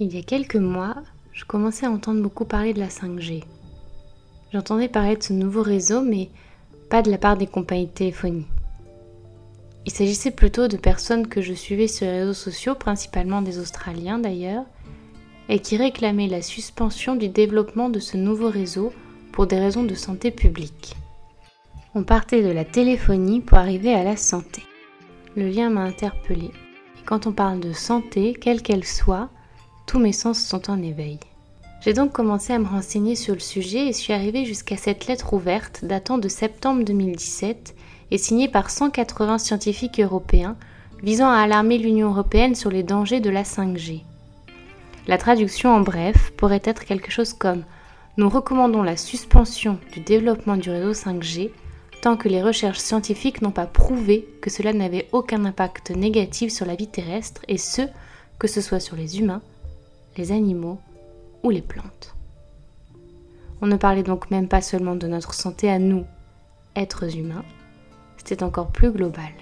Il y a quelques mois, je commençais à entendre beaucoup parler de la 5G. J'entendais parler de ce nouveau réseau, mais pas de la part des compagnies de téléphonie. Il s'agissait plutôt de personnes que je suivais sur les réseaux sociaux, principalement des Australiens d'ailleurs, et qui réclamaient la suspension du développement de ce nouveau réseau pour des raisons de santé publique. On partait de la téléphonie pour arriver à la santé. Le lien m'a interpellée. Et quand on parle de santé, quelle qu'elle soit, tous mes sens sont en éveil. J'ai donc commencé à me renseigner sur le sujet et suis arrivée jusqu'à cette lettre ouverte datant de septembre 2017 et signée par 180 scientifiques européens visant à alarmer l'Union européenne sur les dangers de la 5G. La traduction en bref pourrait être quelque chose comme Nous recommandons la suspension du développement du réseau 5G tant que les recherches scientifiques n'ont pas prouvé que cela n'avait aucun impact négatif sur la vie terrestre et ce, que ce soit sur les humains, les animaux ou les plantes. On ne parlait donc même pas seulement de notre santé à nous, êtres humains, c'était encore plus global.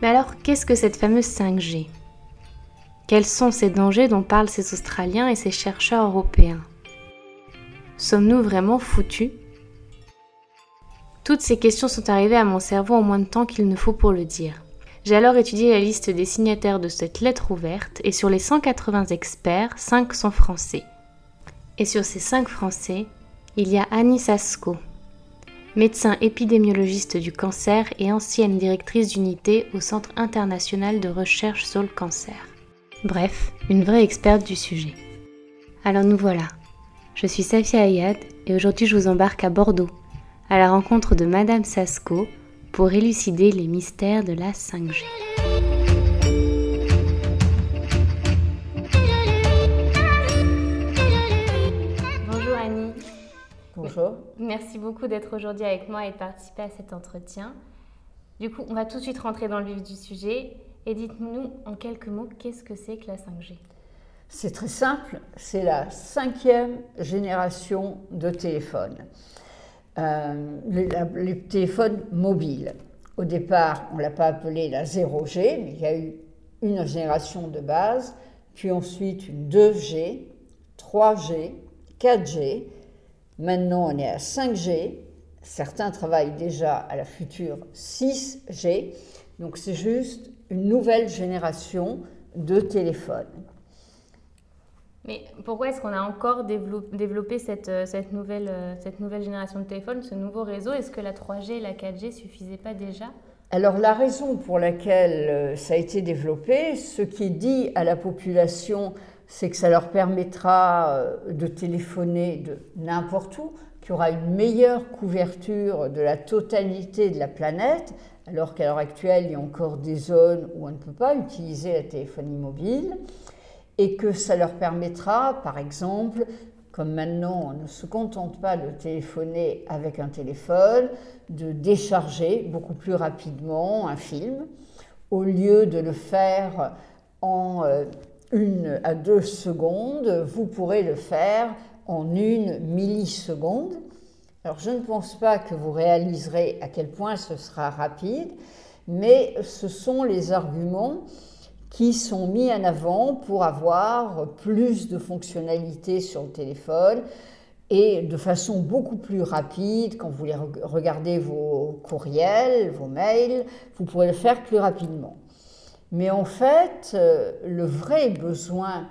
Mais alors, qu'est-ce que cette fameuse 5G Quels sont ces dangers dont parlent ces Australiens et ces chercheurs européens? Sommes-nous vraiment foutus? Toutes ces questions sont arrivées à mon cerveau en moins de temps qu'il ne faut pour le dire. J'ai alors étudié la liste des signataires de cette lettre ouverte et sur les 180 experts, 5 sont français. Et sur ces 5 français, il y a Annie Sasko, médecin épidémiologiste du cancer et ancienne directrice d'unité au Centre international de recherche sur le cancer. Bref, une vraie experte du sujet. Alors nous voilà. Je suis Safia Ayad et aujourd'hui je vous embarque à Bordeaux, à la rencontre de Madame Sasko, pour élucider les mystères de la 5G. Bonjour Annie. Bonjour. Merci beaucoup d'être aujourd'hui avec moi et de participer à cet entretien. Du coup, on va tout de suite rentrer dans le vif du sujet et dites-nous en quelques mots qu'est-ce que c'est que la 5G C'est très simple, c'est la cinquième génération de téléphones. Euh, les, téléphones mobiles. Au départ, on ne l'a pas appelé la 0G, mais il y a eu une génération de base, puis ensuite une 2G, 3G, 4G. Maintenant, on est à 5G. Certains travaillent déjà à la future 6G. Donc, c'est juste une nouvelle génération de téléphones. Mais pourquoi est-ce qu'on a encore développé cette, euh, euh, cette nouvelle génération de téléphones, ce nouveau réseau? Est-ce que la 3G et la 4G suffisaient pas déjà? Alors la raison pour laquelle euh, ça a été développé, ce qui est dit à la population, c'est que ça leur permettra de téléphoner de n'importe où, qu'il y aura une meilleure couverture de la totalité de la planète, alors qu'à l'heure actuelle, il y a encore des zones où on ne peut pas utiliser la téléphonie mobile et que ça leur permettra, par exemple, comme maintenant on ne se contente pas de téléphoner avec un téléphone, de décharger beaucoup plus rapidement un film, au lieu de le faire en euh, une à deux secondes, vous pourrez le faire en une milliseconde. Alors je ne pense pas que vous réaliserez à quel point ce sera rapide, mais ce sont les arguments qui sont mis en avant pour avoir plus de fonctionnalités sur le téléphone et de façon beaucoup plus rapide, quand vous regardez vos courriels, vos mails, vous pourrez le faire plus rapidement. Mais en fait, euh, le vrai besoin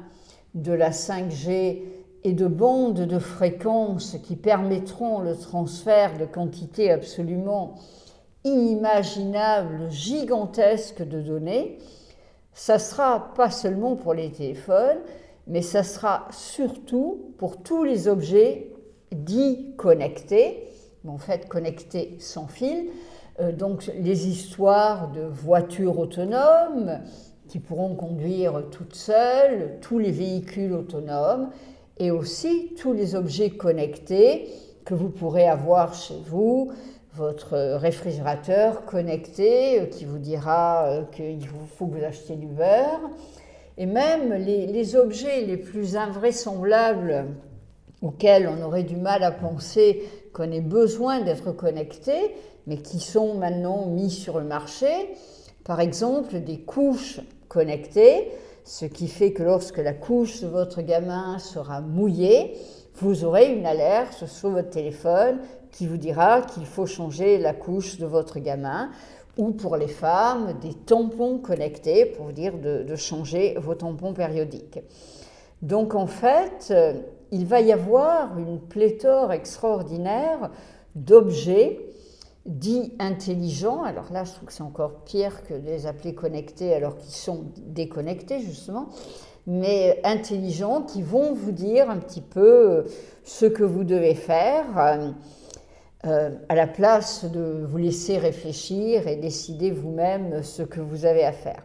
de la 5G et de bandes de fréquences qui permettront le transfert de quantités absolument inimaginables, gigantesques de données, ça sera pas seulement pour les téléphones, mais ça sera surtout pour tous les objets dits connectés, en fait connectés sans fil, euh, donc les histoires de voitures autonomes qui pourront conduire toutes seules, tous les véhicules autonomes, et aussi tous les objets connectés que vous pourrez avoir chez vous, votre réfrigérateur connecté euh, qui vous dira euh, qu'il faut que vous achetiez du beurre. Et même les, objets les plus invraisemblables auxquels on aurait du mal à penser qu'on ait besoin d'être connecté, mais qui sont maintenant mis sur le marché, par exemple des couches connectées, ce qui fait que lorsque la couche de votre gamin sera mouillée, vous aurez une alerte sur votre téléphone qui vous dira qu'il faut changer la couche de votre gamin ou pour les femmes des tampons connectés pour vous dire de, changer vos tampons périodiques. Donc en fait, euh, il va y avoir une pléthore extraordinaire d'objets dits intelligents. Alors là, je trouve que c'est encore pire que de les appeler connectés alors qu'ils sont déconnectés justement, mais intelligents qui vont vous dire un petit peu euh, ce que vous devez faire. Euh, à la place de vous laisser réfléchir et décider vous-même ce que vous avez à faire.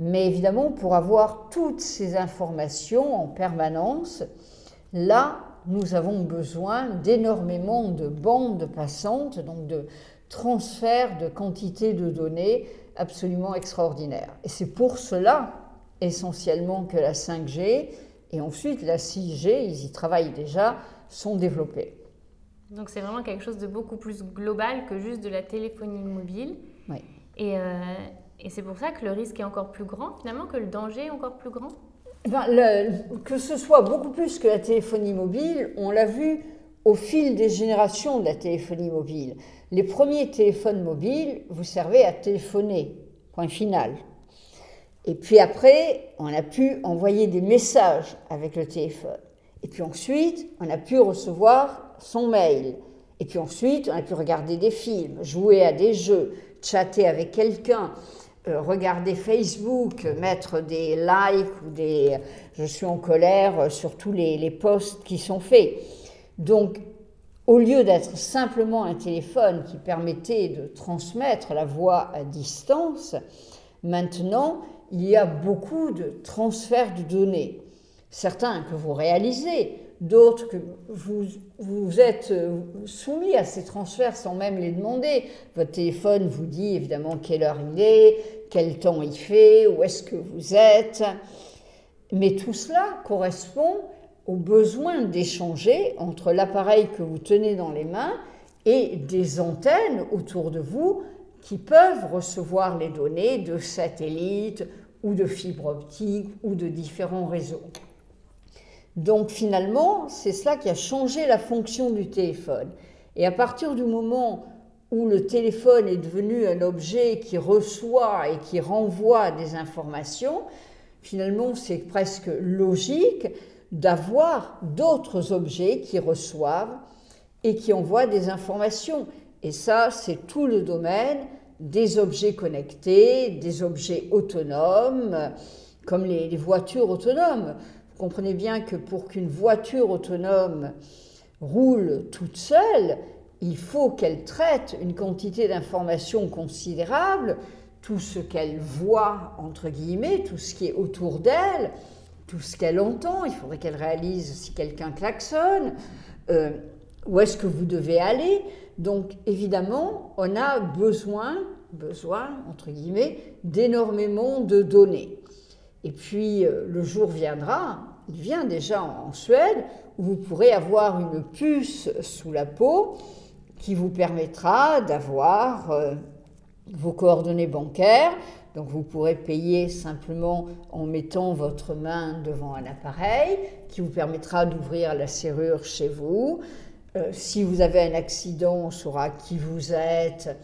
Mais évidemment, pour avoir toutes ces informations en permanence, là, nous avons besoin d'énormément de bandes passantes, donc de transferts de quantité de données absolument extraordinaires. Et c'est pour cela essentiellement que la 5G et ensuite la 6G, ils y travaillent déjà, sont développés. Donc c'est vraiment quelque chose de beaucoup plus global que juste de la téléphonie mobile. Oui. Et, euh, et c'est pour ça que le risque est encore plus grand, finalement, que le danger est encore plus grand? Ben, Que ce soit beaucoup plus que la téléphonie mobile, on l'a vu au fil des générations de la téléphonie mobile. Les premiers téléphones mobiles vous servaient à téléphoner, point final. Et puis après, on a pu envoyer des messages avec le téléphone. Et puis ensuite, on a pu recevoir son mail. Et puis ensuite, on a pu regarder des films, jouer à des jeux, chatter avec quelqu'un, euh, regarder Facebook, mettre des likes ou des je suis en colère sur tous les, les posts qui sont faits. Donc, au lieu d'être simplement un téléphone qui permettait de transmettre la voix à distance, maintenant, il y a beaucoup de transferts de données. Certains que vous réalisez, d'autres que vous, vous êtes euh, soumis à ces transferts sans même les demander. Votre téléphone vous dit évidemment quelle heure il est, quel temps il fait, où est-ce que vous êtes. Mais tout cela correspond au besoin d'échanger entre l'appareil que vous tenez dans les mains et des antennes autour de vous qui peuvent recevoir les données de satellites ou de fibres optiques ou de différents réseaux. Donc finalement, c'est cela qui a changé la fonction du téléphone. Et à partir du moment où le téléphone est devenu un objet qui reçoit et qui renvoie des informations, finalement c'est presque logique d'avoir d'autres objets qui reçoivent et qui envoient des informations. Et ça, c'est tout le domaine des objets connectés, des objets autonomes, comme les, voitures autonomes comprenez bien que pour qu'une voiture autonome roule toute seule, il faut qu'elle traite une quantité d'informations considérable, tout ce qu'elle voit, entre guillemets, tout ce qui est autour d'elle, tout ce qu'elle entend, il faudrait qu'elle réalise si quelqu'un klaxonne, euh, où est-ce que vous devez aller. Donc évidemment, on a besoin, besoin, entre guillemets, d'énormément de données. Et puis euh, le jour viendra, il vient déjà en Suède, où vous pourrez avoir une puce sous la peau qui vous permettra d'avoir euh, vos coordonnées bancaires. Donc vous pourrez payer simplement en mettant votre main devant un appareil qui vous permettra d'ouvrir la serrure chez vous. Euh, si vous avez un accident, on saura qui vous êtes,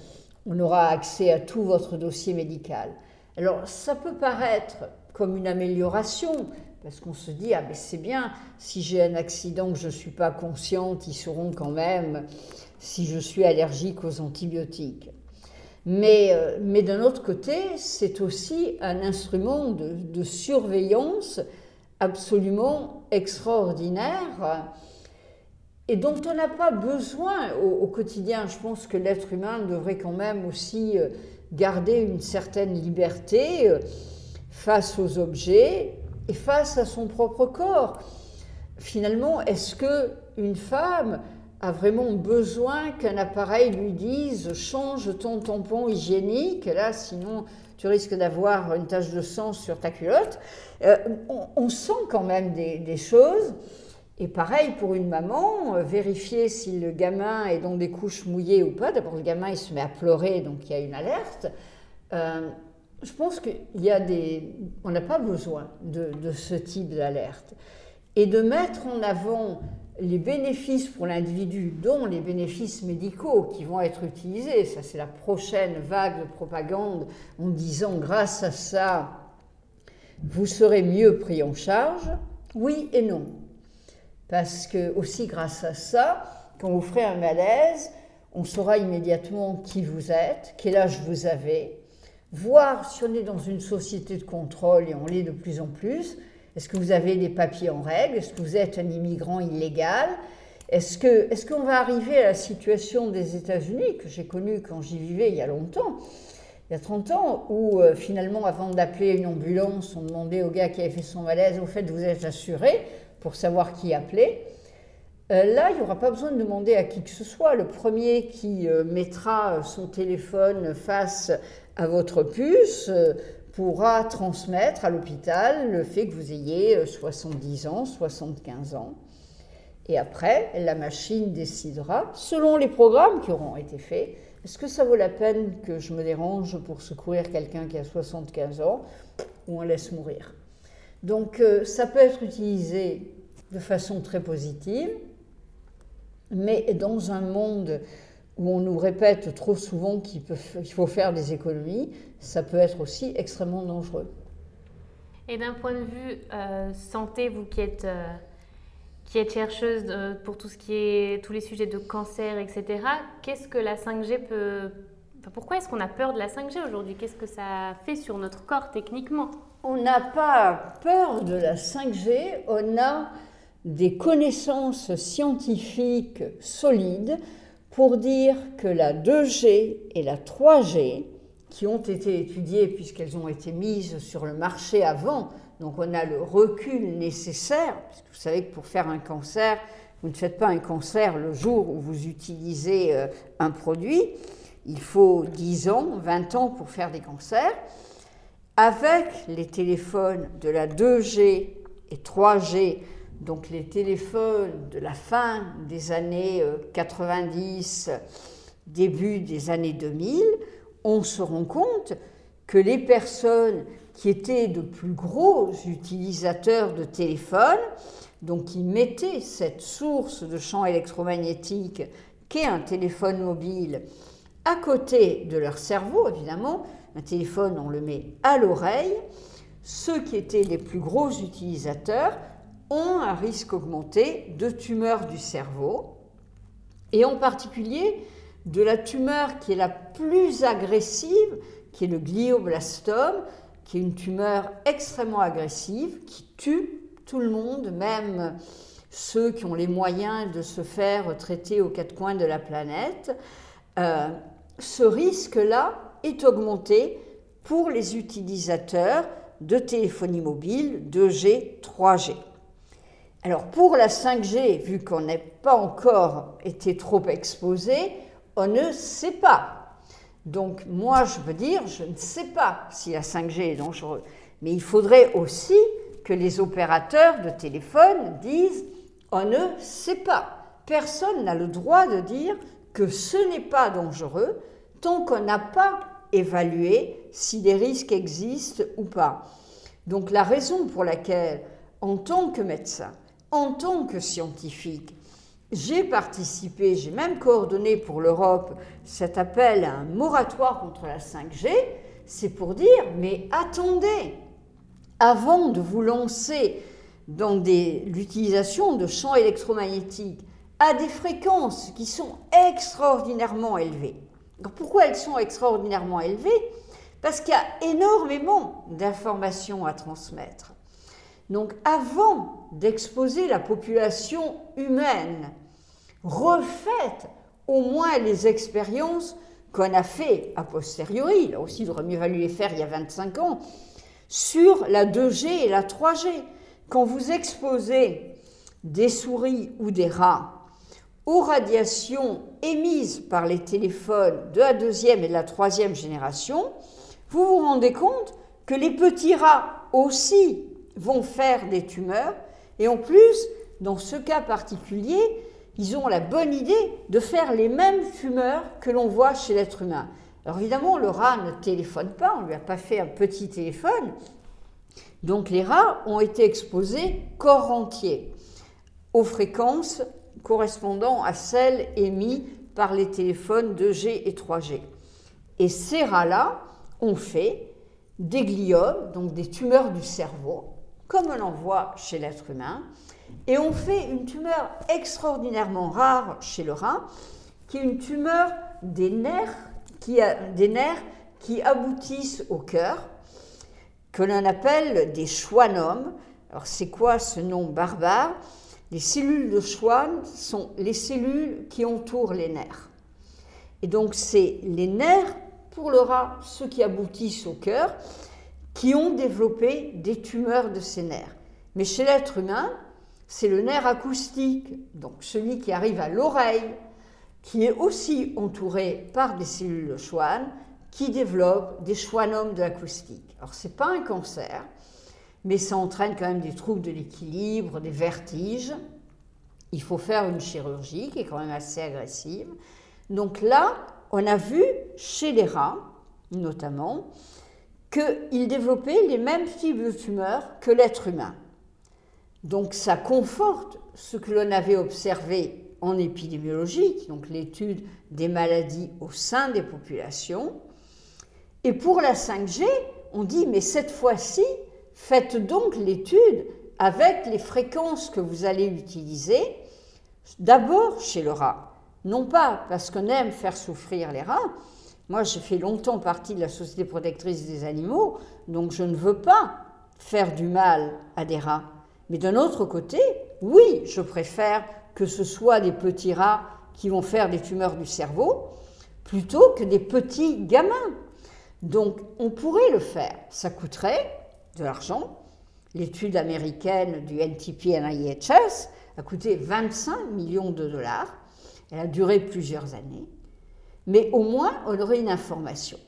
on aura accès à tout votre dossier médical. Alors ça peut paraître comme une amélioration, parce qu'on se dit, ah ben c'est bien, si j'ai un accident que je ne suis pas consciente, ils sauront quand même si je suis allergique aux antibiotiques. Mais, euh, mais d'un autre côté, c'est aussi un instrument de, surveillance absolument extraordinaire et dont on n'a pas besoin au, quotidien. Je pense que l'être humain devrait quand même aussi euh, garder une certaine liberté euh, face aux objets et face à son propre corps. Finalement, est-ce que une femme a vraiment besoin qu'un appareil lui dise change ton tampon hygiénique, là sinon tu risques d'avoir une tache de sang sur ta culotte. Euh, on, sent quand même des, choses. Et pareil pour une maman, euh, vérifier si le gamin est dans des couches mouillées ou pas. D'abord, le gamin il se met à pleurer, donc il y a une alerte. Euh, je pense qu'il y a des. On n'a pas besoin de, ce type d'alerte. Et de mettre en avant les bénéfices pour l'individu, dont les bénéfices médicaux qui vont être utilisés, ça c'est la prochaine vague de propagande en disant grâce à ça, vous serez mieux pris en charge, oui et non. Parce que aussi grâce à ça, quand vous ferez un malaise, on saura immédiatement qui vous êtes, quel âge vous avez, voir si on est dans une société de contrôle, et on l'est de plus en plus, est-ce que vous avez des papiers en règle? Est-ce que vous êtes un immigrant illégal? Est-ce qu'on est va arriver à la situation des États-Unis, que j'ai connue quand j'y vivais il y a longtemps, il y a 30 ans, où euh, finalement, avant d'appeler une ambulance, on demandait au gars qui avait fait son malaise, au fait, vous êtes assuré pour savoir qui appeler? Euh, là, il n'y aura pas besoin de demander à qui que ce soit. Le premier qui euh, mettra son téléphone face à votre puce pourra transmettre à l'hôpital le fait que vous ayez 70 ans, 75 ans. Et après, la machine décidera, selon les programmes qui auront été faits, est-ce que ça vaut la peine que je me dérange pour secourir quelqu'un qui a 75 ans ou on laisse mourir? Donc euh, ça peut être utilisé de façon très positive, mais dans un monde où on nous répète trop souvent qu'il faut faire des économies, ça peut être aussi extrêmement dangereux. Et d'un point de vue euh, santé, vous qui êtes, euh, qui êtes chercheuse pour tout ce qui est, tous les sujets de cancer, etc., qu'est-ce que la 5G peut... pourquoi est-ce qu'on a peur de la 5G aujourd'hui? Qu'est-ce que ça fait sur notre corps techniquement? On n'a pas peur de la 5G, on a des connaissances scientifiques solides pour dire que la 2G et la 3G, qui ont été étudiées puisqu'elles ont été mises sur le marché avant, donc on a le recul nécessaire, parce que vous savez que pour faire un cancer, vous ne faites pas un cancer le jour où vous utilisez euh, un produit, il faut 10 ans, 20 ans pour faire des cancers. Avec les téléphones de la 2G et 3G donc les téléphones de la fin des années 90, euh, début des années 2000, on se rend compte que les personnes qui étaient de plus gros utilisateurs de téléphones, donc qui mettaient cette source de champ électromagnétique qu'est un téléphone mobile à côté de leur cerveau, évidemment, un téléphone on le met à l'oreille, ceux qui étaient les plus gros utilisateurs ont un risque augmenté de tumeur du cerveau, et en particulier de la tumeur qui est la plus agressive, qui est le glioblastome, qui est une tumeur extrêmement agressive, qui tue tout le monde, même ceux qui ont les moyens de se faire traiter aux quatre coins de la planète. Euh, ce risque-là est augmenté pour les utilisateurs de téléphonie mobile 2G, 3G. Alors pour la 5G, vu qu'on n'a pas encore été trop exposé, on ne sait pas. Donc moi, je veux dire, je ne sais pas si la 5G est dangereuse. Mais il faudrait aussi que les opérateurs de téléphone disent, on ne sait pas. Personne n'a le droit de dire que ce n'est pas dangereux tant qu'on n'a pas évalué si des risques existent ou pas. Donc la raison pour laquelle, en tant que médecin, en tant que scientifique, j'ai participé, j'ai même coordonné pour l'Europe cet appel à un moratoire contre la 5G, c'est pour dire, mais attendez, avant de vous lancer dans l'utilisation de champs électromagnétiques à des fréquences qui sont extraordinairement élevées. pourquoi elles sont extraordinairement élevées? Parce qu'il y a énormément d'informations à transmettre. Donc avant d'exposer la population humaine, refaites au moins les expériences qu'on a fait a posteriori, là aussi il aurait mieux valu les faire il y a 25 ans, sur la 2G et la 3G. Quand vous exposez des souris ou des rats aux radiations émises par les téléphones de la deuxième et de la troisième génération, vous vous rendez compte que les petits rats aussi vont faire des tumeurs. Et en plus, dans ce cas particulier, ils ont la bonne idée de faire les mêmes fumeurs que l'on voit chez l'être humain. Alors évidemment, le rat ne téléphone pas, on ne lui a pas fait un petit téléphone. Donc les rats ont été exposés corps entier aux fréquences correspondant à celles émises par les téléphones 2G et 3G. Et ces rats-là ont fait des gliomes, donc des tumeurs du cerveau, comme on en voit chez l'être humain, et ont fait une tumeur extraordinairement rare chez le rat, qui est une tumeur des nerfs qui, des nerfs qui aboutissent au cœur, que l'on appelle des schwannomes. Alors c'est quoi ce nom barbare? Les cellules de Schwann sont les cellules qui entourent les nerfs. Et donc c'est les nerfs, pour le rat, ceux qui aboutissent au cœur, qui ont développé des tumeurs de ces nerfs. Mais chez l'être humain, c'est le nerf acoustique, donc celui qui arrive à l'oreille, qui est aussi entouré par des cellules de Schwann, qui développent des schwannomes de l'acoustique. Alors, ce n'est pas un cancer, mais ça entraîne quand même des troubles de l'équilibre, des vertiges. Il faut faire une chirurgie qui est quand même assez agressive. Donc là, on a vu chez les rats, notamment, qu'ils développaient les mêmes types de tumeurs que l'être humain. Donc ça conforte ce que l'on avait observé en épidémiologie, donc l'étude des maladies au sein des populations. Et pour la 5G, on dit, mais cette fois-ci, faites donc l'étude avec les fréquences que vous allez utiliser, d'abord chez le rat. Non pas parce qu'on aime faire souffrir les rats. Moi, j'ai fait longtemps partie de la Société protectrice des animaux, donc je ne veux pas faire du mal à des rats. Mais d'un autre côté, oui, je préfère que ce soit des petits rats qui vont faire des tumeurs du cerveau plutôt que des petits gamins. Donc on pourrait le faire. Ça coûterait de l'argent. L'étude américaine du NTP-NIHS a coûté 25 millions de dollars. Elle a duré plusieurs années. Mais au moins, on aurait une information.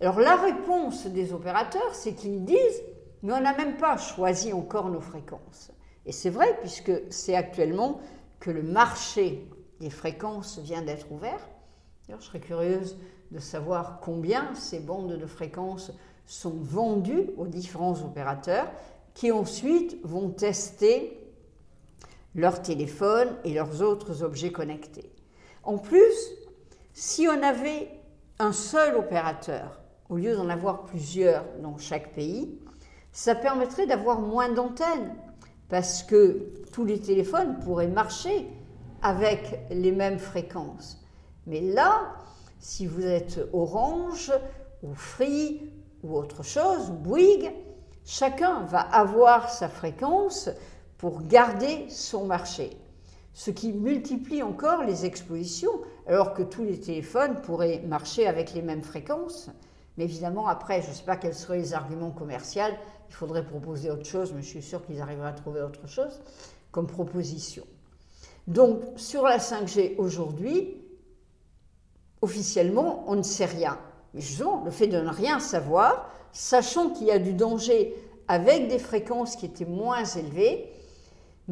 Alors la réponse des opérateurs, c'est qu'ils disent, mais on n'a même pas choisi encore nos fréquences. Et c'est vrai, puisque c'est actuellement que le marché des fréquences vient d'être ouvert. je serais curieuse de savoir combien ces bandes de fréquences sont vendues aux différents opérateurs qui ensuite vont tester leur téléphone et leurs autres objets connectés. En plus, si on avait un seul opérateur, au lieu d'en avoir plusieurs dans chaque pays, ça permettrait d'avoir moins d'antennes parce que tous les téléphones pourraient marcher avec les mêmes fréquences. Mais là, si vous êtes Orange ou Free ou autre chose, ou Bouygues, chacun va avoir sa fréquence pour garder son marché. Ce qui multiplie encore les expositions, alors que tous les téléphones pourraient marcher avec les mêmes fréquences. Mais évidemment, après, je ne sais pas quels seraient les arguments commerciaux il faudrait proposer autre chose, mais je suis sûre qu'ils arriveraient à trouver autre chose comme proposition. Donc, sur la 5G aujourd'hui, officiellement, on ne sait rien. Mais justement, le fait de ne rien savoir, sachant qu'il y a du danger avec des fréquences qui étaient moins élevées,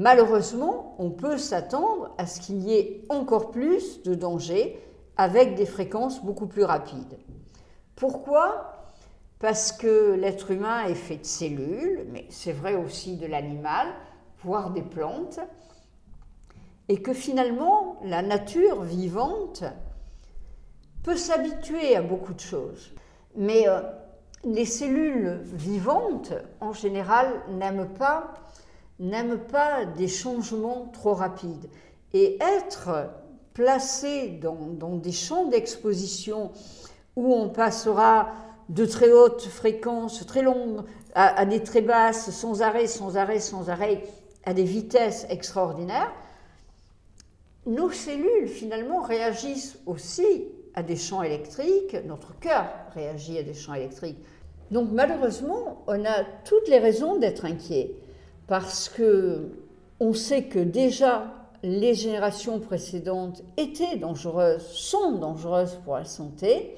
malheureusement, on peut s'attendre à ce qu'il y ait encore plus de danger avec des fréquences beaucoup plus rapides. Pourquoi? Parce que l'être humain est fait de cellules, mais c'est vrai aussi de l'animal, voire des plantes, et que finalement la nature vivante peut s'habituer à beaucoup de choses. Mais euh, les cellules vivantes, en général, n'aiment pas, n'aiment pas des changements trop rapides. Et être placé dans, des champs d'exposition où on passera de très hautes fréquences, très longues, à, des très basses, sans arrêt, sans arrêt, sans arrêt, à des vitesses extraordinaires, nos cellules finalement réagissent aussi à des champs électriques, notre cœur réagit à des champs électriques. Donc malheureusement, on a toutes les raisons d'être inquiets parce que on sait que déjà les générations précédentes étaient dangereuses, sont dangereuses pour la santé,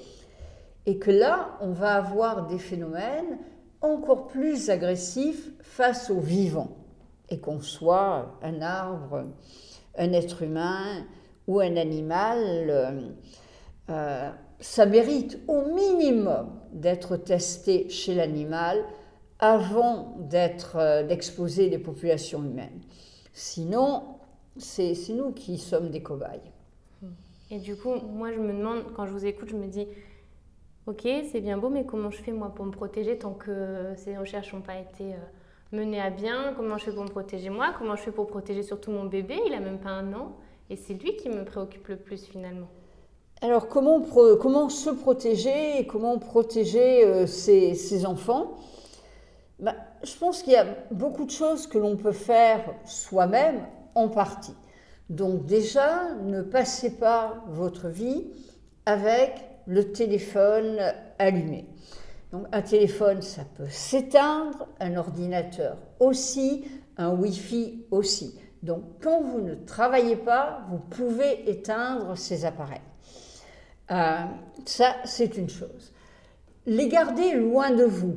et que là, on va avoir des phénomènes encore plus agressifs face aux vivants, et qu'on soit un arbre, un être humain ou un animal. Euh, ça mérite au minimum d'être testé chez l'animal avant d'être euh, d'exposer les populations humaines. Sinon, c'est nous qui sommes des cobayes. Et du coup, moi, je me demande, quand je vous écoute, je me dis, ok, c'est bien beau, mais comment je fais moi pour me protéger tant que ces recherches n'ont pas été euh, menées à bien? Comment je fais pour me protéger moi? Comment je fais pour protéger surtout mon bébé? Il a même pas un an. Et c'est lui qui me préoccupe le plus finalement. Alors comment, comment se protéger et comment protéger euh, ses, enfants? Bah, Je pense qu'il y a beaucoup de choses que l'on peut faire soi-même en partie. Donc déjà, ne passez pas votre vie avec le téléphone allumé. Donc un téléphone, ça peut s'éteindre, un ordinateur aussi, un Wi-Fi aussi. Donc quand vous ne travaillez pas, vous pouvez éteindre ces appareils. Euh, ça, c'est une chose. Les garder loin de vous,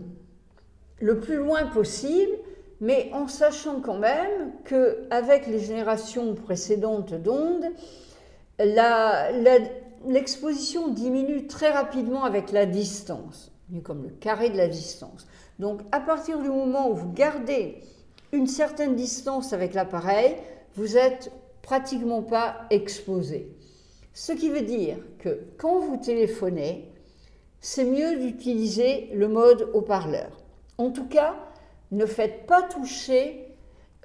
le plus loin possible, mais en sachant quand même qu'avec les générations précédentes d'ondes, l'exposition diminue très rapidement avec la distance, comme le carré de la distance. Donc à partir du moment où vous gardez une certaine distance avec l'appareil, vous n'êtes pratiquement pas exposé. Ce qui veut dire que quand vous téléphonez, c'est mieux d'utiliser le mode haut-parleur. En tout cas, ne faites pas toucher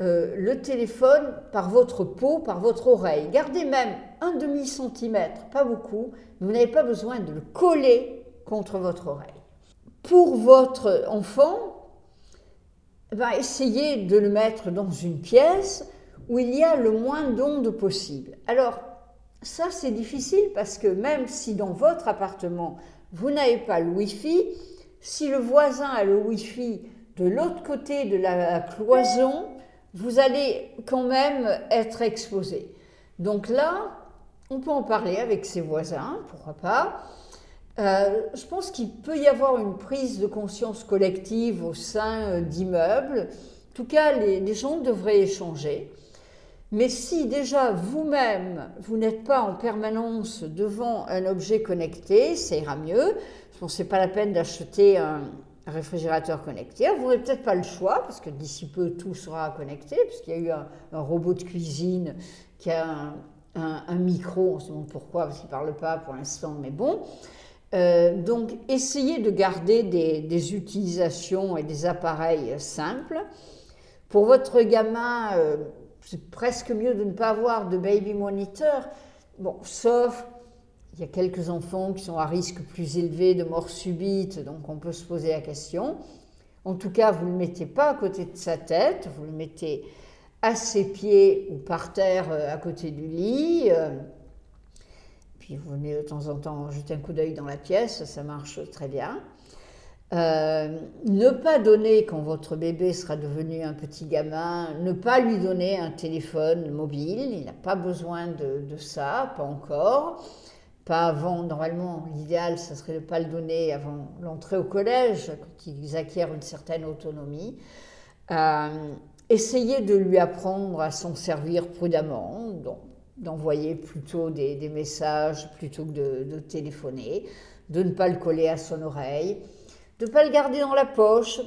euh, le téléphone par votre peau, par votre oreille. Gardez même un demi-centimètre, pas beaucoup, vous n'avez pas besoin de le coller contre votre oreille. Pour votre enfant, va essayer de le mettre dans une pièce où il y a le moins d'ondes possible. Alors, ça c'est difficile parce que même si dans votre appartement, vous n'avez pas le Wi-Fi, si le voisin a le Wi-Fi de l'autre côté de la cloison, vous allez quand même être exposé. Donc là, on peut en parler avec ses voisins, pourquoi pas. Euh, je pense qu'il peut y avoir une prise de conscience collective au sein euh, d'immeubles. En tout cas, les, gens devraient échanger. Mais si déjà vous-même, vous, n'êtes pas en permanence devant un objet connecté, ça ira mieux. Que ce n'est pas la peine d'acheter un, réfrigérateur connecté. Vous n'aurez peut-être pas le choix, parce que d'ici peu, tout sera connecté, puisqu'il y a eu un, robot de cuisine qui a un, micro, on se demande pourquoi, parce qu'il ne parle pas pour l'instant, mais bon. Euh, donc, essayez de garder des, utilisations et des appareils simples. Pour votre gamin, euh, c'est presque mieux de ne pas avoir de baby monitor, bon, sauf il y a quelques enfants qui sont à risque plus élevé de mort subite, donc on peut se poser la question. En tout cas, vous ne le mettez pas à côté de sa tête, vous le mettez à ses pieds ou par terre euh, à côté du lit vous venez de temps en temps jeter un coup d'œil dans la pièce, ça marche très bien. Euh, ne pas donner, quand votre bébé sera devenu un petit gamin, ne pas lui donner un téléphone mobile, il n'a pas besoin de, ça, pas encore. Pas avant, normalement, l'idéal, ce serait de ne pas le donner avant l'entrée au collège, quand ils acquièrent une certaine autonomie. Euh, essayez de lui apprendre à s'en servir prudemment. Donc, d'envoyer plutôt des, messages plutôt que de, téléphoner, de ne pas le coller à son oreille, de ne pas le garder dans la poche,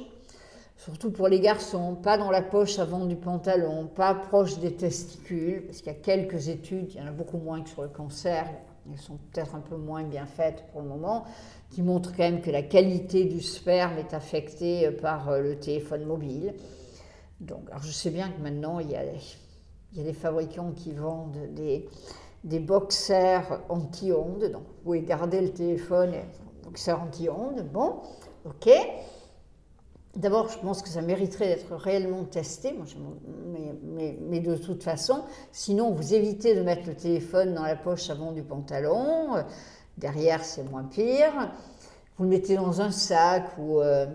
surtout pour les garçons, pas dans la poche avant du pantalon, pas proche des testicules, parce qu'il y a quelques études, il y en a beaucoup moins que sur le cancer, elles sont peut-être un peu moins bien faites pour le moment, qui montrent quand même que la qualité du sperme est affectée par euh, le téléphone mobile. Donc, alors je sais bien que maintenant, il y a des fabricants qui vendent des, des boxers anti-ondes. Donc, vous pouvez garder le téléphone, boxer anti-ondes. Bon, ok. D'abord, je pense que ça mériterait d'être réellement testé, mais, de toute façon, sinon, vous évitez de mettre le téléphone dans la poche avant du pantalon. Derrière, c'est moins pire. Vous le mettez dans un sac ou euh,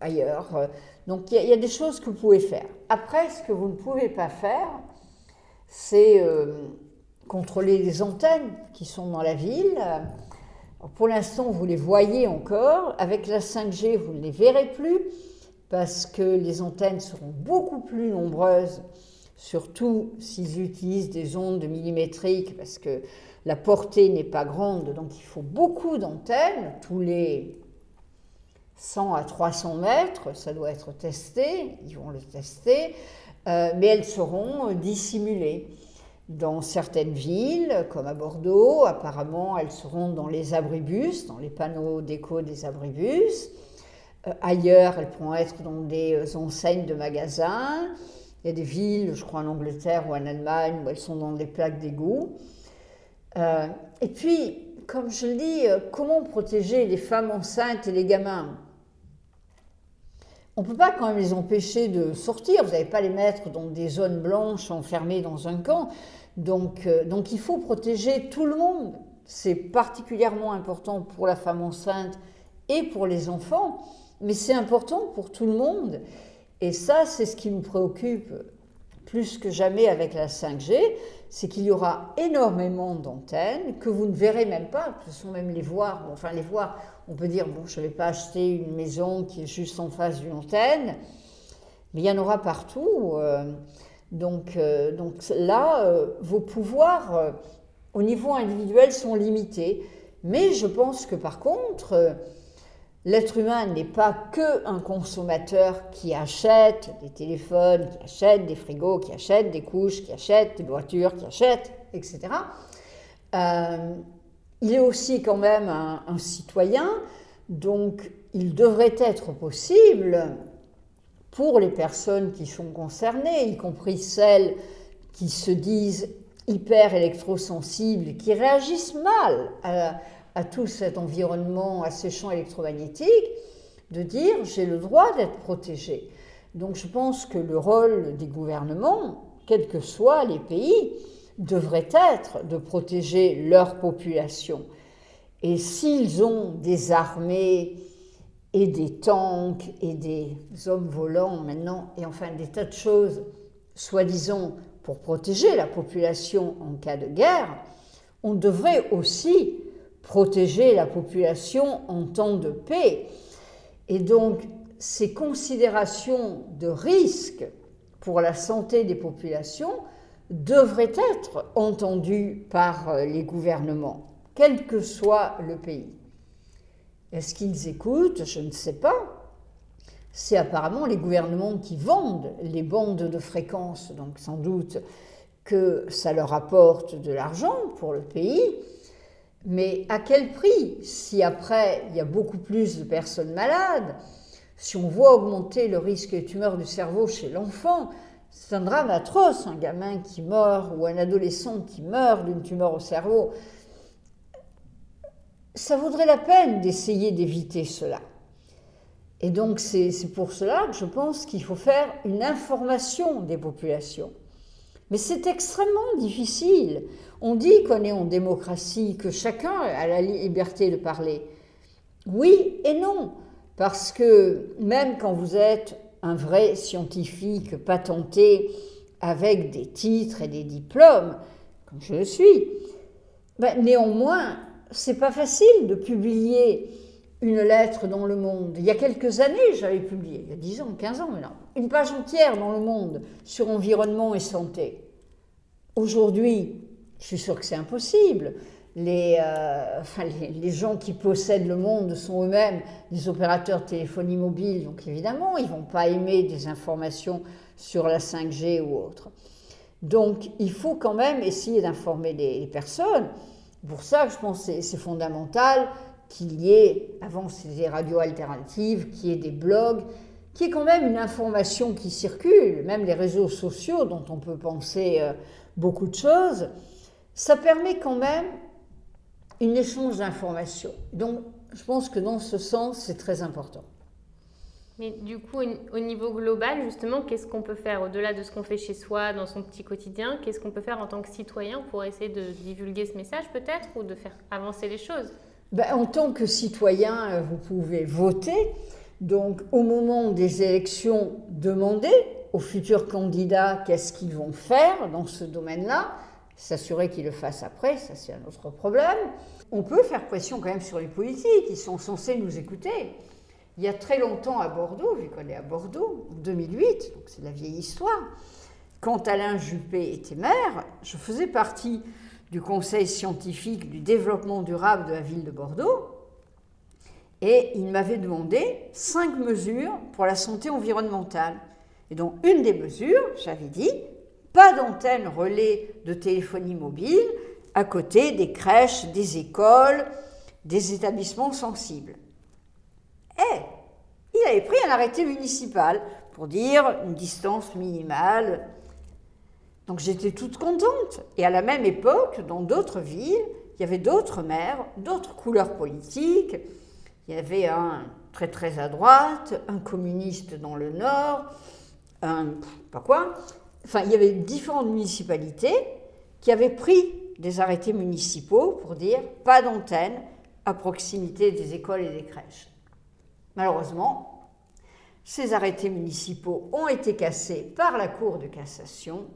ailleurs. Donc, il y, a des choses que vous pouvez faire. Après, ce que vous ne pouvez pas faire, c'est euh, contrôler les antennes qui sont dans la ville. pour l'instant, vous les voyez encore. Avec la 5G, vous ne les verrez plus parce que les antennes seront beaucoup plus nombreuses surtout s'ils utilisent des ondes millimétriques, parce que la portée n'est pas grande, donc il faut beaucoup d'antennes, tous les 100 à 300 mètres, ça doit être testé, ils vont le tester, euh, mais elles seront dissimulées. Dans certaines villes, comme à Bordeaux, apparemment, elles seront dans les abribus, dans les panneaux d'écho des abribus. Euh, ailleurs, elles pourront être dans des euh, enseignes de magasins. Il y a des villes, je crois en Angleterre ou en Allemagne, où elles sont dans des plaques d'égout. et puis, comme je le dis, comment protéger les femmes enceintes et les gamins? On ne peut pas quand même les empêcher de sortir. Vous n'allez pas les mettre dans des zones blanches enfermées dans un camp. Donc, euh, donc il faut protéger tout le monde. C'est particulièrement important pour la femme enceinte et pour les enfants, mais c'est important pour tout le monde. Et ça, c'est ce qui nous préoccupe plus que jamais avec la 5G, c'est qu'il y aura énormément d'antennes que vous ne verrez même pas, ce sont même les voir, enfin les voir, on peut dire, bon, je ne vais pas acheter une maison qui est juste en face d'une antenne, mais il y en aura partout. Euh, donc, euh, donc là, euh, vos pouvoirs au niveau individuel sont limités. Mais je pense que par contre, l'être humain n'est pas que un consommateur qui achète des téléphones, qui achète des frigos, qui achète des couches, qui achète des voitures, qui achète, etc. Il est aussi quand même un, citoyen, donc il devrait être possible pour les personnes qui sont concernées, y compris celles qui se disent hyper électrosensibles, qui réagissent mal à, à, tout cet environnement, à ces champs électromagnétiques, de dire j'ai le droit d'être protégé. Donc je pense que le rôle des gouvernements, quels que soient les pays, devrait être de protéger leur population. Et s'ils ont des armées et des tanks et des hommes volants maintenant, et enfin des tas de choses, soi-disant, pour protéger la population en cas de guerre, on devrait aussi protéger la population en temps de paix. Et donc, ces considérations de risque pour la santé des populations devrait être entendu par euh, les gouvernements, quel que soit le pays. Est-ce qu'ils écoutent? Je ne sais pas. C'est apparemment les gouvernements qui vendent les bandes de fréquence, donc sans doute que ça leur apporte de l'argent pour le pays, mais à quel prix Si après, il y a beaucoup plus de personnes malades, si on voit augmenter le risque de tumeur du cerveau chez l'enfant, c'est un drame atroce, un gamin qui meurt ou un adolescent qui meurt d'une tumeur au cerveau. Ça vaudrait la peine d'essayer d'éviter cela. Et donc c'est pour cela que je pense qu'il faut faire une information des populations. Mais c'est extrêmement difficile. On dit qu'on est en démocratie, que chacun a la liberté de parler. Oui et non, parce que même quand vous êtes un vrai scientifique patenté avec des titres et des diplômes, comme je le suis, ben, néanmoins, c'est pas facile de publier une lettre dans le monde. Il y a quelques années, j'avais publié, il y a 10 ans, 15 ans maintenant, une page entière dans le monde sur environnement et santé. Aujourd'hui, je suis sûre que c'est impossible les, euh, les, gens qui possèdent le monde sont eux-mêmes des opérateurs de téléphonie mobile, donc évidemment, ils ne vont pas aimer des informations sur la 5G ou autre. Donc, il faut quand même essayer d'informer les, personnes. Pour ça, je pense que c'est fondamental qu'il y ait, avant ces radios alternatives, qu'il y ait des blogs, qu'il y ait quand même une information qui circule, même les réseaux sociaux dont on peut penser euh, beaucoup de choses. Ça permet quand même une échange d'informations. Donc, je pense que dans ce sens, c'est très important. Mais du coup, au niveau global, justement, qu'est-ce qu'on peut faire au-delà de ce qu'on fait chez soi, dans son petit quotidien Qu'est-ce qu'on peut faire en tant que citoyen pour essayer de divulguer ce message peut-être ou de faire avancer les choses? Ben, En tant que citoyen, euh, vous pouvez voter. Donc, au moment des élections, demandez aux futurs candidats qu'est-ce qu'ils vont faire dans ce domaine-là s'assurer qu'ils le fassent après, ça c'est un autre problème. On peut faire pression quand même sur les politiques, ils sont censés nous écouter. Il y a très longtemps à Bordeaux, vu qu'on est à Bordeaux, en 2008, donc c'est la vieille histoire, quand Alain Juppé était maire, je faisais partie du conseil scientifique du développement durable de la ville de Bordeaux, et il m'avait demandé cinq mesures pour la santé environnementale. Et donc, une des mesures, j'avais dit, pas d'antenne relais de téléphonie mobile à côté des crèches, des écoles, des établissements sensibles. Et il avait pris un arrêté municipal pour dire une distance minimale. Donc j'étais toute contente. Et à la même époque, dans d'autres villes, il y avait d'autres maires, d'autres couleurs politiques. Il y avait un très très à droite, un communiste dans le nord, un pas quoi. Enfin, il y avait différentes municipalités qui avaient pris des arrêtés municipaux pour dire pas d'antenne à proximité des écoles et des crèches. Malheureusement, ces arrêtés municipaux ont été cassés par la Cour de cassation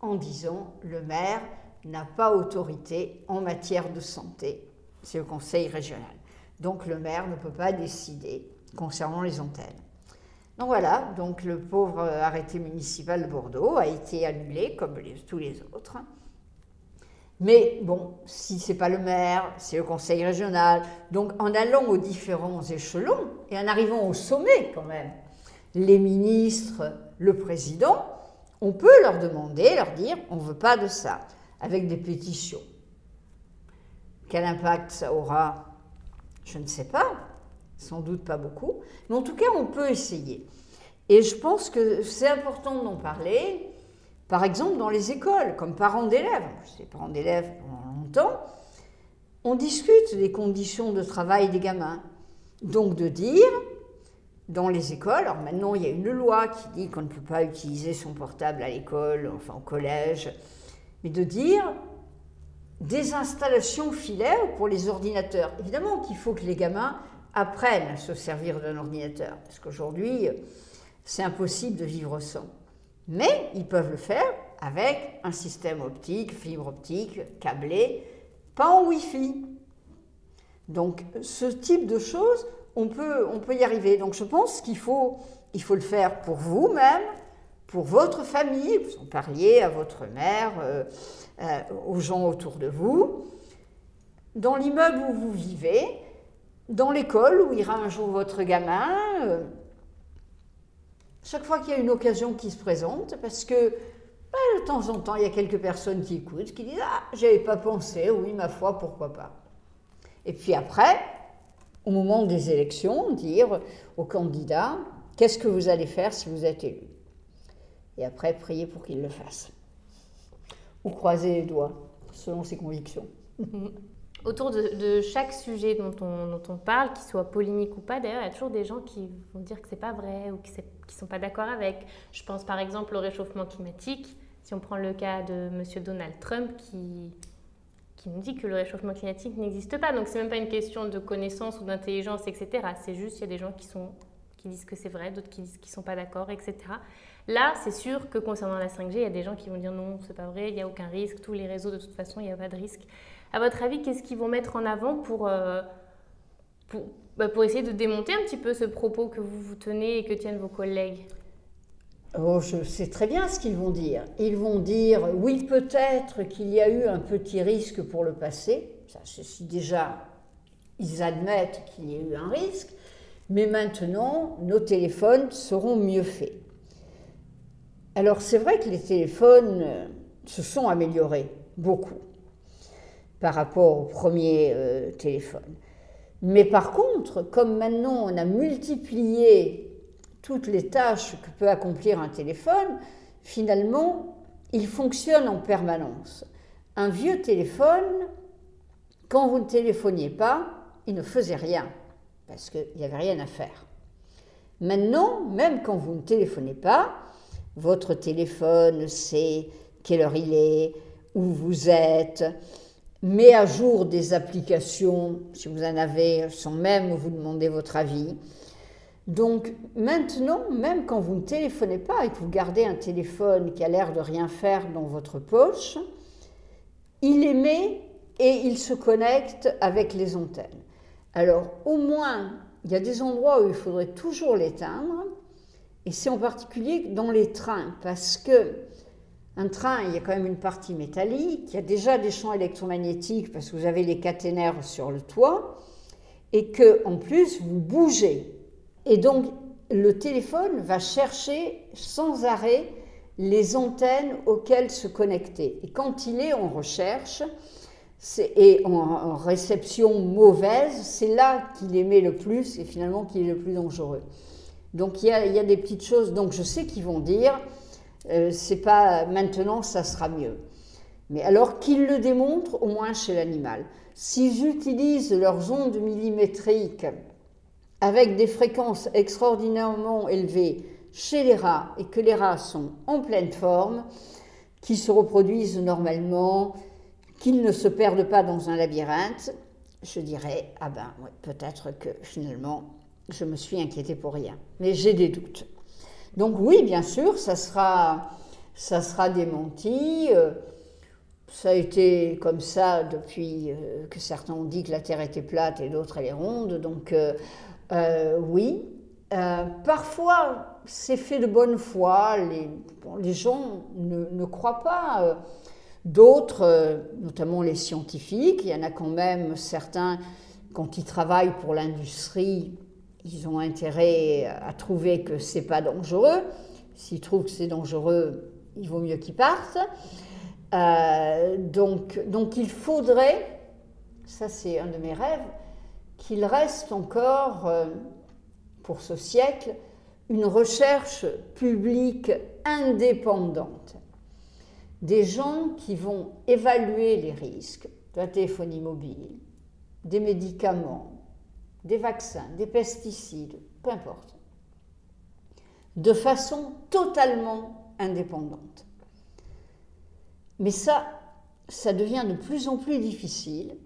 en disant le maire n'a pas autorité en matière de santé. C'est le conseil régional. Donc le maire ne peut pas décider concernant les antennes. Donc voilà, donc le pauvre arrêté municipal de Bordeaux a été annulé comme tous les autres. Mais bon, si ce n'est pas le maire, c'est le conseil régional. Donc en allant aux différents échelons et en arrivant au sommet quand même, les ministres, le président, on peut leur demander, leur dire, on veut pas de ça, avec des pétitions. Quel impact ça aura Je ne sais pas, sans doute pas beaucoup, mais en tout cas, on peut essayer. Et je pense que c'est important d'en parler, par exemple dans les écoles, comme parents d'élèves. Je suis parents d'élèves pendant longtemps. On discute des conditions de travail des gamins. Donc de dire, dans les écoles, alors maintenant il y a une loi qui dit qu'on ne peut pas utiliser son portable à l'école, enfin au collège, mais de dire des installations filaires pour les ordinateurs. Évidemment qu'il faut que les gamins apprennent à se servir d'un ordinateur, parce qu'aujourd'hui, c'est impossible de vivre sans. Mais ils peuvent le faire avec un système optique, fibre optique, câblé, pas en Wi-Fi. Donc ce type de choses, on peut, on peut y arriver. Donc je pense qu'il faut, il faut le faire pour vous-même, pour votre famille, vous en parliez à votre mère, euh, euh, aux gens autour de vous, dans l'immeuble où vous vivez, dans l'école où ira un jour votre gamin, euh, chaque fois qu'il y a une occasion qui se présente, parce que bah, de temps en temps, il y a quelques personnes qui écoutent, qui disent Ah, j'avais pas pensé, oui, ma foi, pourquoi pas. Et puis après, au moment des élections, dire aux candidats Qu'est-ce que vous allez faire si vous êtes élu? Et après, prier pour qu'ils le fassent. Ou croiser les doigts, selon ses convictions. autour de, chaque sujet dont on, parle, qu'il soit polémique ou pas, d'ailleurs, il y a toujours des gens qui vont dire que c'est pas vrai ou qui ne sont pas d'accord avec. Je pense par exemple au réchauffement climatique. Si on prend le cas de M. Donald Trump qui, qui nous dit que le réchauffement climatique n'existe pas. Donc c'est même pas une question de connaissance ou d'intelligence, etc. C'est juste, il y a des gens qui, sont, qui disent que c'est vrai, d'autres qui disent qu'ils ne sont pas d'accord, etc. Là, c'est sûr que concernant la 5G, il y a des gens qui vont dire non, c'est pas vrai, il n'y a aucun risque, tous les réseaux de toute façon, il n'y a pas de risque. À votre avis, qu'est-ce qu'ils vont mettre en avant pour, euh, bah, pour, essayer de démonter un petit peu ce propos que vous vous tenez et que tiennent vos collègues? Oh, je sais très bien ce qu'ils vont dire. Ils vont dire oui, peut-être qu'il y a eu un petit risque pour le passé. Ça, si déjà ils admettent qu'il y a eu un risque, mais maintenant nos téléphones seront mieux faits. Alors c'est vrai que les téléphones euh, se sont améliorés beaucoup par rapport au premier euh, téléphone. Mais par contre, comme maintenant on a multiplié toutes les tâches que peut accomplir un téléphone, finalement, il fonctionne en permanence. Un vieux téléphone, quand vous ne téléphoniez pas, il ne faisait rien, parce qu'il n'y avait rien à faire. Maintenant, même quand vous ne téléphonez pas, votre téléphone sait quelle heure il est, où vous êtes, met à jour des applications, si vous en avez, sans même vous demander votre avis. Donc maintenant, même quand vous ne téléphonez pas et que vous gardez un téléphone qui a l'air de rien faire dans votre poche, il émet et il se connecte avec les antennes. Alors au moins, il y a des endroits où il faudrait toujours l'éteindre, et c'est en particulier dans les trains, parce que Un train, il y a quand même une partie métallique, il y a déjà des champs électromagnétiques parce que vous avez les caténaires sur le toit, et que en plus vous bougez. Et donc le téléphone va chercher sans arrêt les antennes auxquelles se connecter. Et quand il est en recherche et en, réception mauvaise, c'est là qu'il émet le plus et finalement qu'il est le plus dangereux. Donc il y a, des petites choses. Donc je sais qu'ils vont dire, euh, c'est pas maintenant, ça sera mieux. Mais alors qu'ils le démontrent au moins chez l'animal. S'ils utilisent leurs ondes millimétriques avec des fréquences extraordinairement élevées chez les rats et que les rats sont en pleine forme, qui se reproduisent normalement, qu'ils ne se perdent pas dans un labyrinthe, je dirais, ah ben peut-être que finalement, je me suis inquiétée pour rien. Mais j'ai des doutes. Donc oui, bien sûr, ça sera, ça sera démenti. Euh, ça a été comme ça depuis euh, que certains ont dit que la Terre était plate et d'autres elle est ronde. Donc euh, oui. parfois, c'est fait de bonne foi. Les, gens ne, croient pas. D'autres, notamment les scientifiques, il y en a quand même certains, quand ils travaillent pour l'industrie, ils ont intérêt à trouver que c'est pas dangereux. S'ils trouvent que c'est dangereux, il vaut mieux qu'ils partent. Euh, donc, donc il faudrait, ça c'est un de mes rêves, qu'il reste encore euh, pour ce siècle une recherche publique indépendante. Des gens qui vont évaluer les risques de la téléphonie mobile, des médicaments, des vaccins, des pesticides, peu importe, de façon totalement indépendante. Mais ça, ça devient de plus en plus difficile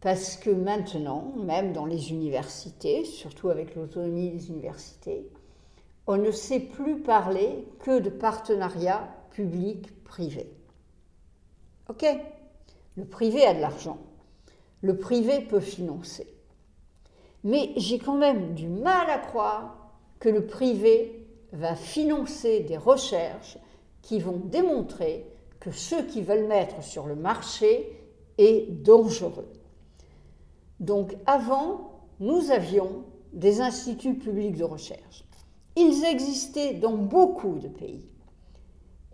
parce que maintenant, même dans les universités, surtout avec l'autonomie des universités, on ne sait plus parler que de partenariat public-privé. OK? Le privé a de l'argent. Le privé peut financer. Mais j'ai quand même du mal à croire que le privé va financer des recherches qui vont démontrer que ce qu'ils veulent mettre sur le marché est dangereux. Donc avant, nous avions des instituts publics de recherche. Ils existaient dans beaucoup de pays.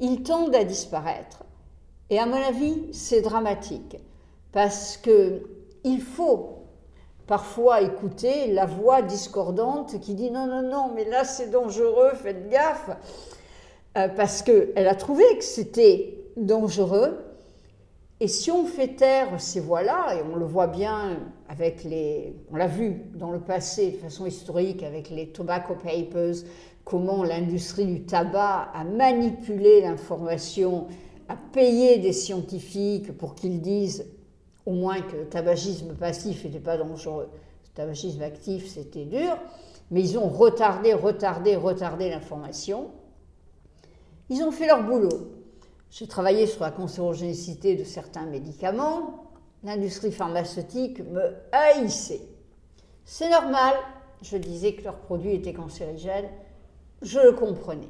Ils tendent à disparaître. Et à mon avis, c'est dramatique parce qu'il faut parfois écouter la voix discordante qui dit non, non, non, mais là c'est dangereux, faites gaffe, euh, parce qu'elle a trouvé que c'était dangereux. Et si on fait taire ces voix-là, et on le voit bien avec les. On l'a vu dans le passé de façon historique avec les Tobacco Papers, comment l'industrie du tabac a manipulé l'information, a payé des scientifiques pour qu'ils disent au moins que le tabagisme passif n'était pas dangereux. Le tabagisme actif, c'était dur, mais ils ont retardé, retardé, retardé l'information. Ils ont fait leur boulot. J'ai travaillé sur la cancérogénicité de certains médicaments. L'industrie pharmaceutique me haïssait. C'est normal, je disais que leurs produits étaient cancérigènes, je le comprenais.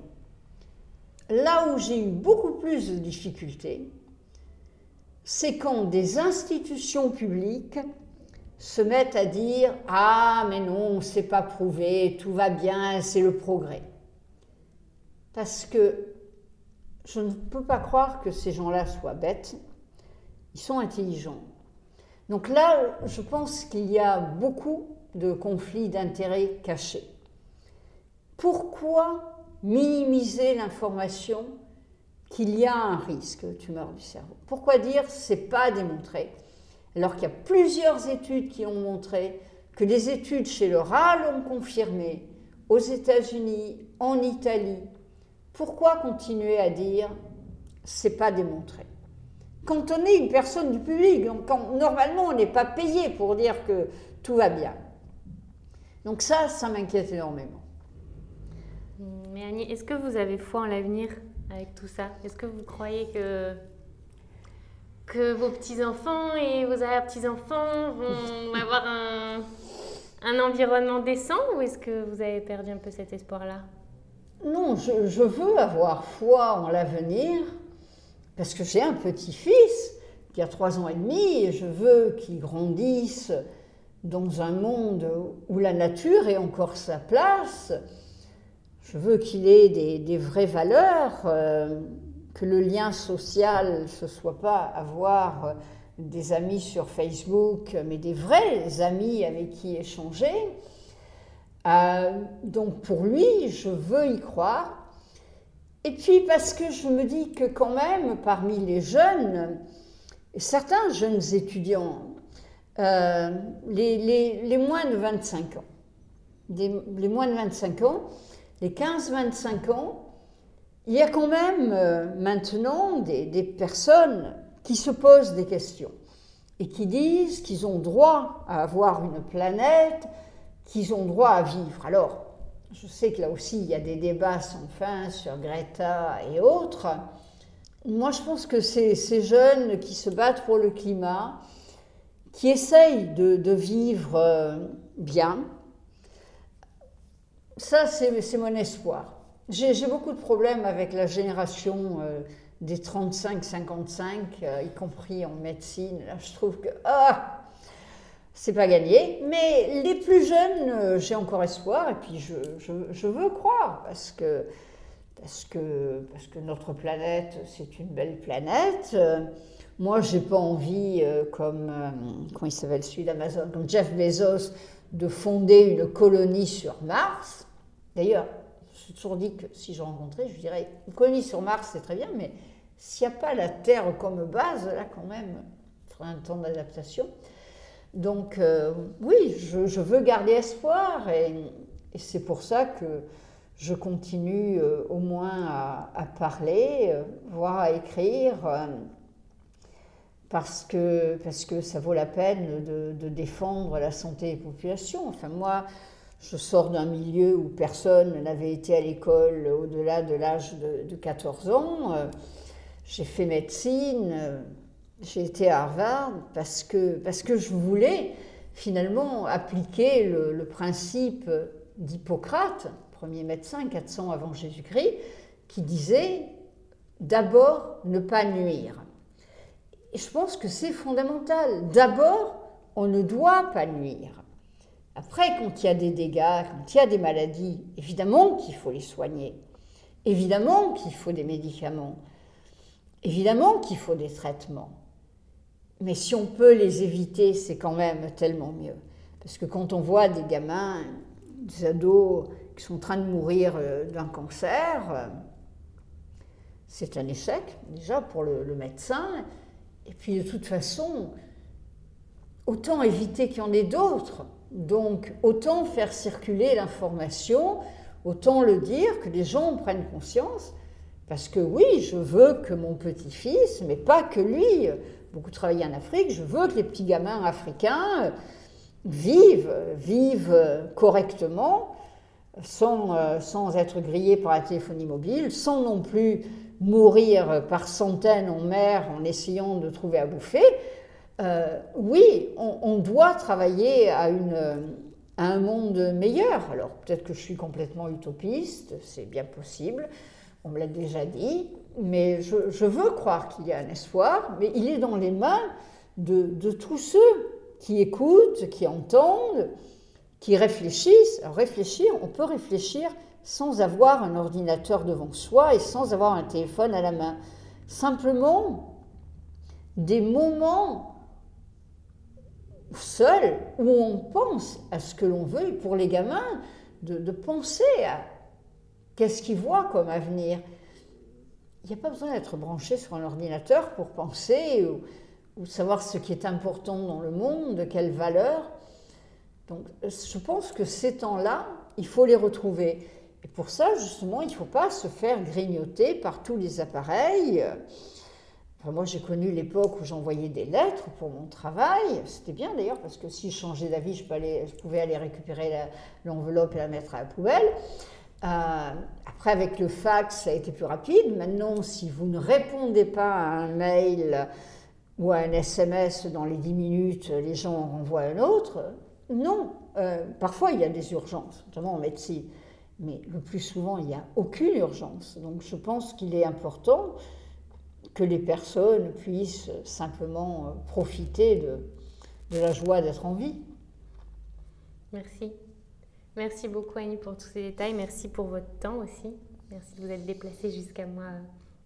Là où j'ai eu beaucoup plus de difficultés, c'est quand des institutions publiques se mettent à dire Ah, mais non, c'est pas prouvé, tout va bien, c'est le progrès. Parce que je ne peux pas croire que ces gens-là soient bêtes, ils sont intelligents. Donc là, je pense qu'il y a beaucoup de conflits d'intérêts cachés. Pourquoi minimiser l'information qu'il y a un risque de tumeur du cerveau. Pourquoi dire c'est pas démontré alors qu'il y a plusieurs études qui ont montré que les études chez le rat l'ont confirmé aux États-Unis, en Italie. Pourquoi continuer à dire c'est pas démontré? Quand on est une personne du public, quand, normalement on n'est pas payé pour dire que tout va bien. Donc ça, ça m'inquiète énormément. Mais Annie, est-ce que vous avez foi en l'avenir? Avec tout ça Est-ce que vous croyez que, que vos petits-enfants et vos arrière-petits-enfants vont avoir un, un environnement décent ou est-ce que vous avez perdu un peu cet espoir-là? Non, je, je, veux avoir foi en l'avenir parce que j'ai un petit-fils qui a trois ans et demi et je veux qu'il grandisse dans un monde où la nature ait encore sa place. Je veux qu'il ait des, vraies valeurs, euh, que le lien social, ce ne soit pas avoir des amis sur Facebook, mais des vrais amis avec qui échanger. Euh, donc pour lui, je veux y croire. Et puis parce que je me dis que quand même, parmi les jeunes, certains jeunes étudiants, euh, les, moins de 25 ans, les moins de 25 ans, les 15-25 ans, il y a quand même euh, maintenant des, personnes qui se posent des questions et qui disent qu'ils ont droit à avoir une planète, qu'ils ont droit à vivre. Alors, je sais que là aussi, il y a des débats sans fin sur Greta et autres. Moi, je pense que ces, ces jeunes qui se battent pour le climat, qui essayent de, vivre euh, bien, ça, c'est mon espoir. J'ai beaucoup de problèmes avec la génération euh, des 35-55, euh, y compris en médecine. Je trouve que ah, c'est pas gagné. Mais les plus jeunes, euh, j'ai encore espoir et puis je, veux croire parce que, parce, que, parce que notre planète, c'est une belle planète. Euh, moi, j'ai pas envie, euh, comme, il s'appelle celui d'Amazon, comme Jeff Bezos, de fonder une colonie sur Mars. D'ailleurs, je suis toujours dit que si je rencontrais, je dirais, une colonie sur Mars, c'est très bien, mais s'il n'y a pas la Terre comme base, là, quand même, il faudra un temps d'adaptation. Donc euh, oui, je, veux garder espoir et, c'est pour ça que je continue euh, au moins à, parler, euh, voire à écrire, parce, que, parce que ça vaut la peine de, défendre la santé des populations. Enfin moi, je sors d'un milieu où personne n'avait été à l'école au-delà de l'âge de, de, 14 ans. J'ai fait médecine j'ai été à Harvard parce que, parce que je voulais finalement appliquer le, principe d'Hippocrate, premier médecin 400 avant Jésus-Christ, qui disait d'abord ne pas nuire. Et je pense que c'est fondamental. D'abord, on ne doit pas nuire. Après, quand il y a des dégâts, quand il y a des maladies, évidemment qu'il faut les soigner. Évidemment qu'il faut des médicaments. Évidemment qu'il faut des traitements. Mais si on peut les éviter, c'est quand même tellement mieux. Parce que quand on voit des gamins, des ados qui sont en train de mourir euh, d'un cancer, euh, c'est un échec déjà pour le, médecin. Et puis de toute façon, autant éviter qu'il y en ait d'autres. Donc autant faire circuler l'information, autant le dire, que les gens prennent conscience. Parce que oui, je veux que mon petit-fils, mais pas que lui, beaucoup travaillé en Afrique, je veux que les petits gamins africains vivent, vivent correctement, sans, euh, sans être grillés par la téléphonie mobile, sans non plus mourir par centaines en mer en essayant de trouver à bouffer. Euh, oui, on, doit travailler à, un monde meilleur. Alors peut-être que je suis complètement utopiste, c'est bien possible, on me l'a déjà dit, mais je, veux croire qu'il y a un espoir, mais il est dans les mains de, tous ceux qui écoutent, qui entendent, qui réfléchissent. Alors réfléchir, on peut réfléchir sans avoir un ordinateur devant soi et sans avoir un téléphone à la main. Simplement des moments seuls où on pense à ce que l'on veut, et pour les gamins, de, penser à qu'est-ce qu'ils voient comme avenir il n'y a pas besoin d'être branché sur un ordinateur pour penser ou, savoir ce qui est important dans le monde, de quelle valeur. Donc je pense que ces temps-là, il faut les retrouver. Et pour ça, justement, il ne faut pas se faire grignoter par tous les appareils. Moi, j'ai connu l'époque où j'envoyais des lettres pour mon travail. C'était bien d'ailleurs, parce que si je changeais d'avis, je, pouvais aller récupérer l'enveloppe et la mettre à la poubelle. Euh, après, avec le fax, ça a été plus rapide. Maintenant, si vous ne répondez pas à un mail ou à un SMS dans les 10 minutes, les gens en renvoient un autre. Non. Euh, parfois, il y a des urgences, notamment en médecine. Mais le plus souvent, il n'y a aucune urgence. Donc, je pense qu'il est important que les personnes puissent simplement euh, profiter de, la joie d'être en vie. Merci. Merci beaucoup Annie pour tous ces détails. Merci pour votre temps aussi. Merci de vous être déplacée jusqu'à moi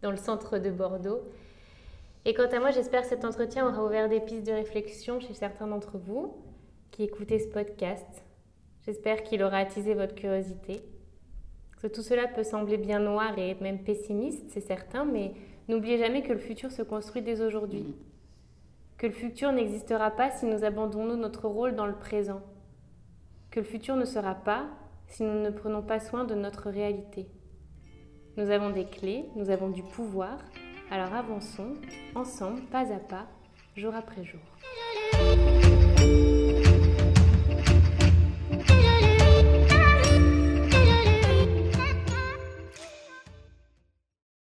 dans le centre de Bordeaux. Et quant à moi, j'espère que cet entretien aura ouvert des pistes de réflexion chez certains d'entre vous qui écoutez ce podcast. J'espère qu'il aura attisé votre curiosité. que tout cela peut sembler bien noir et même pessimiste, c'est certain, mais n'oubliez jamais que le futur se construit dès aujourd'hui. Que le futur n'existera pas si nous abandonnons notre rôle dans le présent. Que le futur ne sera pas si nous ne prenons pas soin de notre réalité. Nous avons des clés, nous avons du pouvoir, alors avançons ensemble, pas à pas, jour après jour.